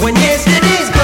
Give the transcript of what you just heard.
When yesterday's gone